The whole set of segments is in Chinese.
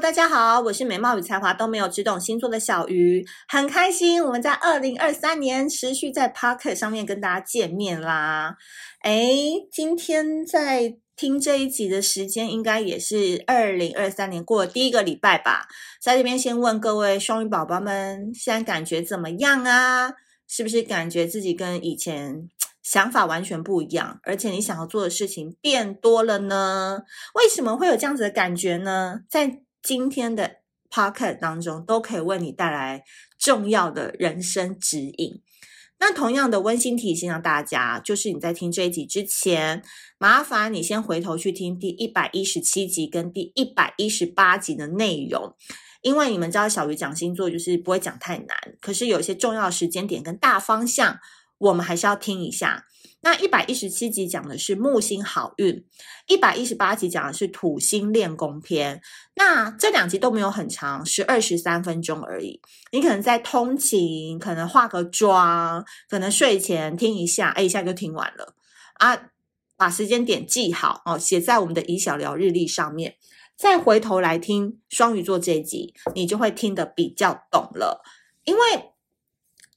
大家好，我是美貌与才华都没有，只懂星座的小鱼，很开心我们在二零二三年持续在 Pocket 上面跟大家见面啦。诶，今天在听这一集的时间，应该也是二零二三年过第一个礼拜吧。在这边先问各位双鱼宝宝们，现在感觉怎么样啊？是不是感觉自己跟以前想法完全不一样，而且你想要做的事情变多了呢？为什么会有这样子的感觉呢？在今天的 Podcast 当中，都可以为你带来重要的人生指引。那同样的温馨提醒让大家，就是你在听这一集之前，麻烦你先回头去听第一百一十七集跟第一百一十八集的内容，因为你们知道小鱼讲星座就是不会讲太难，可是有些重要时间点跟大方向。我们还是要听一下。那一百一十七集讲的是木星好运，一百一十八集讲的是土星练功篇。那这两集都没有很长，十二十三分钟而已。你可能在通勤，可能化个妆，可能睡前听一下，哎，一下就听完了啊。把时间点记好哦，写在我们的以小聊日历上面，再回头来听双鱼座这一集，你就会听得比较懂了，因为。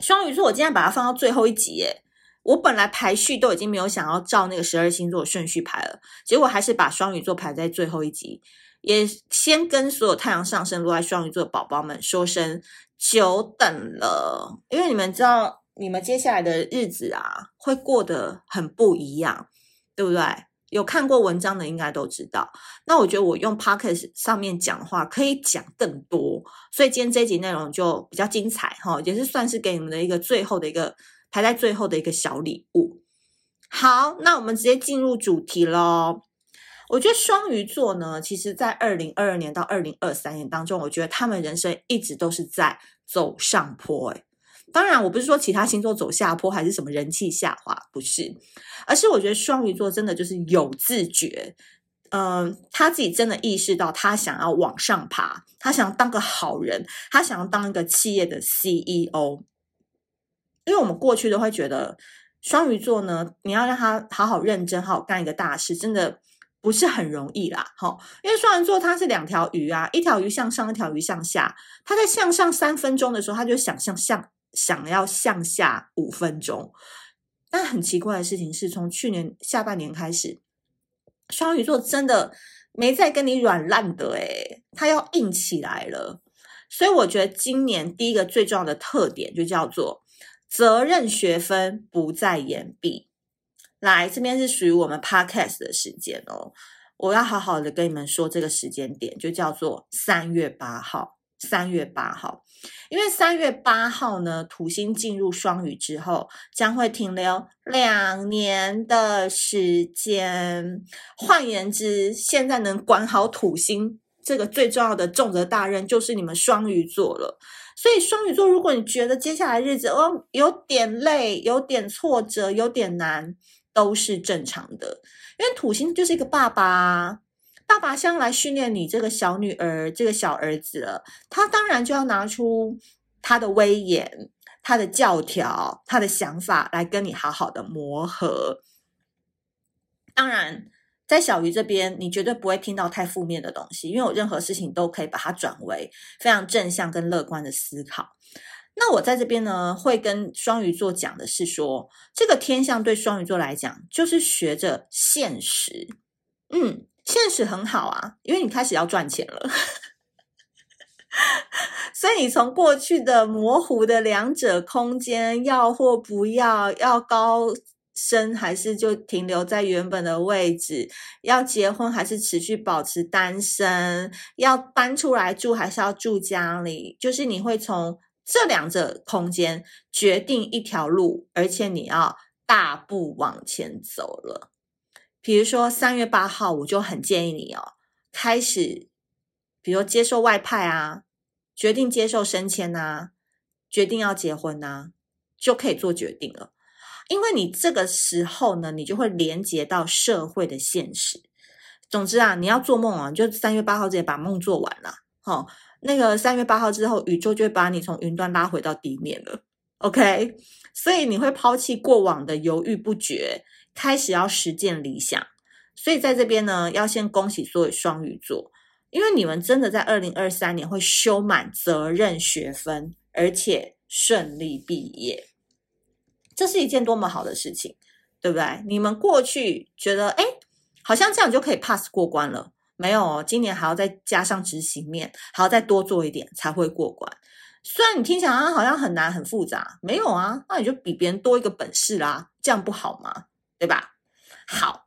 双鱼座，我今天把它放到最后一集耶。我本来排序都已经没有想要照那个十二星座顺序排了，结果还是把双鱼座排在最后一集。也先跟所有太阳上升落在双鱼座的宝宝们说声久等了，因为你们知道，你们接下来的日子啊，会过得很不一样，对不对？有看过文章的应该都知道，那我觉得我用 Podcast 上面讲话可以讲更多，所以今天这一集内容就比较精彩哈，也是算是给你们的一个最后的一个排在最后的一个小礼物。好，那我们直接进入主题喽。我觉得双鱼座呢，其实在二零二二年到二零二三年当中，我觉得他们人生一直都是在走上坡诶当然，我不是说其他星座走下坡还是什么人气下滑，不是，而是我觉得双鱼座真的就是有自觉，嗯、他自己真的意识到他想要往上爬，他想要当个好人，他想要当一个企业的 CEO。因为我们过去都会觉得双鱼座呢，你要让他好好认真，好好干一个大事，真的不是很容易啦。哈，因为双鱼座它是两条鱼啊，一条鱼向上，一条鱼向下。它在向上三分钟的时候，它就想向向。想要向下五分钟，但很奇怪的事情是，从去年下半年开始，双鱼座真的没再跟你软烂的诶，它要硬起来了。所以我觉得今年第一个最重要的特点就叫做责任学分不再延毕。来，这边是属于我们 Podcast 的时间哦，我要好好的跟你们说这个时间点，就叫做三月八号。三月八号，因为三月八号呢，土星进入双鱼之后，将会停留两年的时间。换言之，现在能管好土星这个最重要的重责大任，就是你们双鱼座了。所以，双鱼座，如果你觉得接下来日子哦有点累、有点挫折、有点难，都是正常的，因为土星就是一个爸爸。爸爸将来训练你这个小女儿、这个小儿子了，他当然就要拿出他的威严、他的教条、他的想法来跟你好好的磨合。当然，在小鱼这边，你绝对不会听到太负面的东西，因为我任何事情都可以把它转为非常正向跟乐观的思考。那我在这边呢，会跟双鱼座讲的是说，这个天象对双鱼座来讲，就是学着现实，嗯。现实很好啊，因为你开始要赚钱了，所以你从过去的模糊的两者空间，要或不要，要高生还是就停留在原本的位置，要结婚还是持续保持单身，要搬出来住还是要住家里，就是你会从这两者空间决定一条路，而且你要大步往前走了。比如说三月八号，我就很建议你哦，开始，比如接受外派啊，决定接受升迁啊，决定要结婚啊，就可以做决定了。因为你这个时候呢，你就会连接到社会的现实。总之啊，你要做梦啊，就三月八号之前把梦做完了。好，那个三月八号之后，宇宙就会把你从云端拉回到地面了。OK，所以你会抛弃过往的犹豫不决。开始要实践理想，所以在这边呢，要先恭喜所有双鱼座，因为你们真的在二零二三年会修满责任学分，而且顺利毕业，这是一件多么好的事情，对不对？你们过去觉得，哎，好像这样就可以 pass 过关了，没有，今年还要再加上执行面，还要再多做一点才会过关。虽然你听起来好像很难很复杂，没有啊，那你就比别人多一个本事啦，这样不好吗？对吧？好。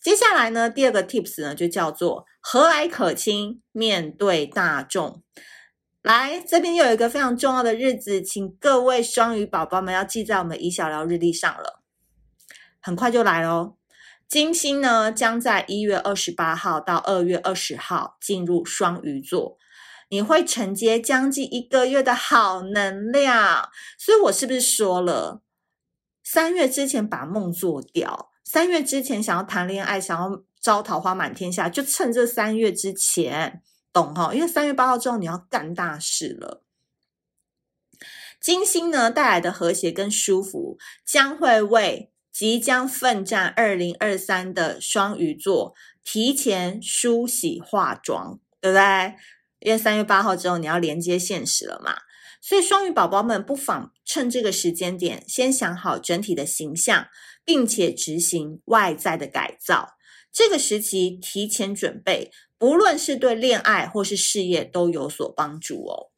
接下来呢，第二个 tips 呢，就叫做和蔼可亲，面对大众。来，这边又有一个非常重要的日子，请各位双鱼宝宝们要记在我们以小聊日历上了。很快就来喽，金星呢将在一月二十八号到二月二十号进入双鱼座，你会承接将近一个月的好能量。所以我是不是说了，三月之前把梦做掉？三月之前想要谈恋爱，想要招桃花满天下，就趁这三月之前，懂哈？因为三月八号之后你要干大事了。金星呢带来的和谐跟舒服，将会为即将奋战二零二三的双鱼座提前梳洗化妆，对不对？因为三月八号之后你要连接现实了嘛，所以双鱼宝宝们不妨趁这个时间点，先想好整体的形象。并且执行外在的改造，这个时期提前准备，不论是对恋爱或是事业都有所帮助哦。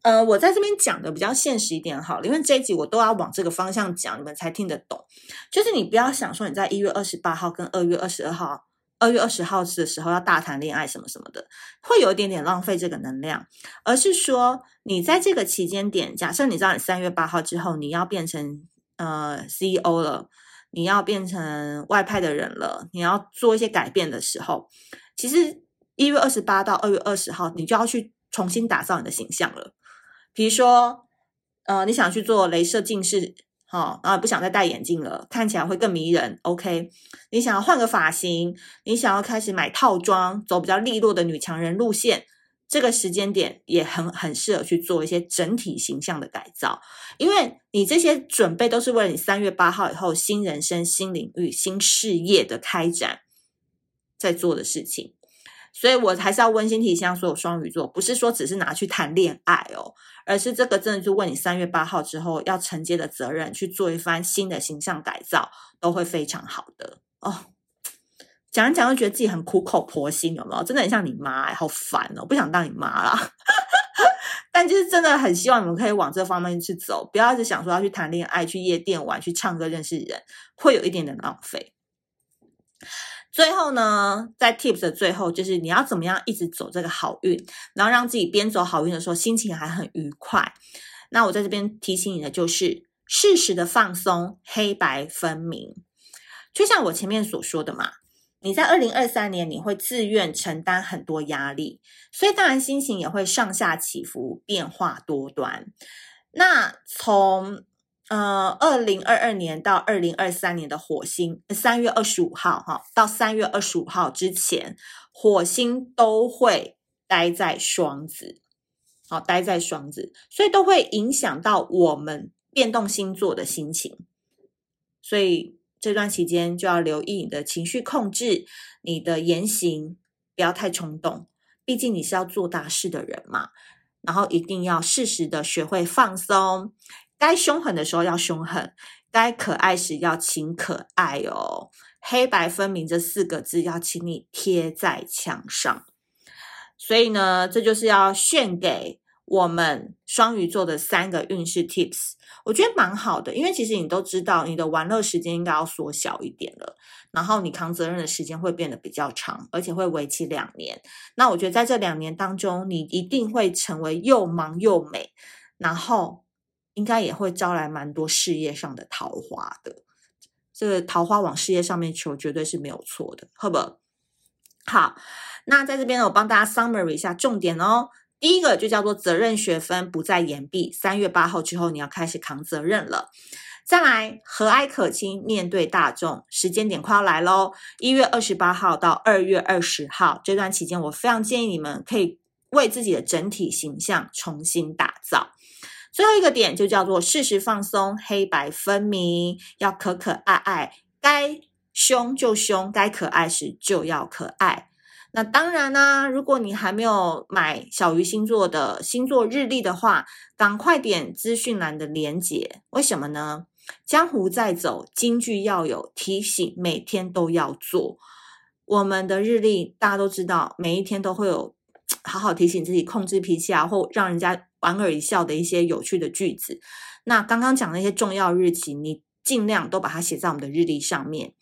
呃，我在这边讲的比较现实一点好了，因为这一集我都要往这个方向讲，你们才听得懂。就是你不要想说你在一月二十八号跟二月二十二号、二月二十号的时候要大谈恋爱什么什么的，会有一点点浪费这个能量，而是说你在这个期间点，假设你知道你三月八号之后你要变成呃 CEO 了。你要变成外派的人了，你要做一些改变的时候，其实一月二十八到二月二十号，你就要去重新打造你的形象了。比如说，呃，你想去做镭射近视，哈，然后不想再戴眼镜了，看起来会更迷人。OK，你想要换个发型，你想要开始买套装，走比较利落的女强人路线。这个时间点也很很适合去做一些整体形象的改造，因为你这些准备都是为了你三月八号以后新人生、新领域、新事业的开展在做的事情。所以我还是要温馨提醒所有双鱼座，不是说只是拿去谈恋爱哦，而是这个真的就为你三月八号之后要承接的责任去做一番新的形象改造，都会非常好的哦。讲一讲就觉得自己很苦口婆心，有没有？真的很像你妈、好烦哦，不想当你妈啦。但就是真的很希望你们可以往这方面去走，不要一直想说要去谈恋爱、去夜店玩、去唱歌认识人，会有一点点浪费。最后呢，在 Tips 的最后，就是你要怎么样一直走这个好运，然后让自己边走好运的时候心情还很愉快。那我在这边提醒你的就是适时的放松，黑白分明，就像我前面所说的嘛。你在二零二三年，你会自愿承担很多压力，所以当然心情也会上下起伏，变化多端。那从呃二零二二年到二零二三年的火星，三月二十五号哈，到三月二十五号之前，火星都会待在双子，好，待在双子，所以都会影响到我们变动星座的心情，所以。这段期间就要留意你的情绪控制，你的言行不要太冲动，毕竟你是要做大事的人嘛。然后一定要适时的学会放松，该凶狠的时候要凶狠，该可爱时要请可爱哦。黑白分明这四个字要请你贴在墙上。所以呢，这就是要献给我们双鱼座的三个运势 tips。我觉得蛮好的，因为其实你都知道，你的玩乐时间应该要缩小一点了，然后你扛责任的时间会变得比较长，而且会为期两年。那我觉得在这两年当中，你一定会成为又忙又美，然后应该也会招来蛮多事业上的桃花的。这个桃花往事业上面求，绝对是没有错的，好不好？那在这边呢，我帮大家 summary 一下重点哦。第一个就叫做责任学分不再延毕，三月八号之后你要开始扛责任了。再来和蔼可亲，面对大众，时间点快要来喽，一月二十八号到二月二十号这段期间，我非常建议你们可以为自己的整体形象重新打造。最后一个点就叫做适时放松，黑白分明，要可可爱爱，该凶就凶，该可爱时就要可爱。那当然啦、如果你还没有买小鱼星座的星座日历的话，赶快点资讯栏的连结。为什么呢？江湖在走，金句要有提醒，每天都要做。我们的日历大家都知道，每一天都会有好好提醒自己控制脾气啊，或让人家莞尔一笑的一些有趣的句子。那刚刚讲那些重要日期，你尽量都把它写在我们的日历上面。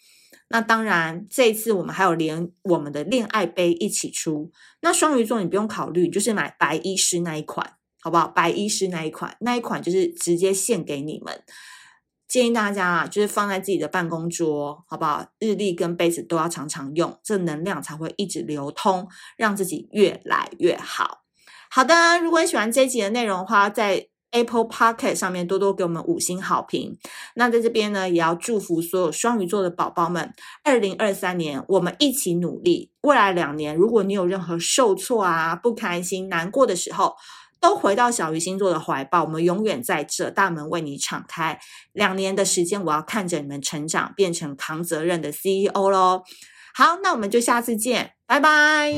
那当然，这一次我们还有连我们的恋爱杯一起出。那双鱼座你不用考虑，就是买白衣师那一款，好不好？白衣师那一款，那一款就是直接献给你们。建议大家啊，就是放在自己的办公桌，好不好？日历跟杯子都要常常用，这能量才会一直流通，让自己越来越好。好的，如果你喜欢这一集的内容的话，在 Apple Podcast 上面多多给我们五星好评。那在这边呢，也要祝福所有双鱼座的宝宝们，二零二三年我们一起努力。未来两年，如果你有任何受挫啊、不开心、难过的时候，都回到小鱼星座的怀抱，我们永远在这，大门为你敞开。两年的时间，我要看着你们成长，变成扛责任的 CEO 喽。好，那我们就下次见，拜拜。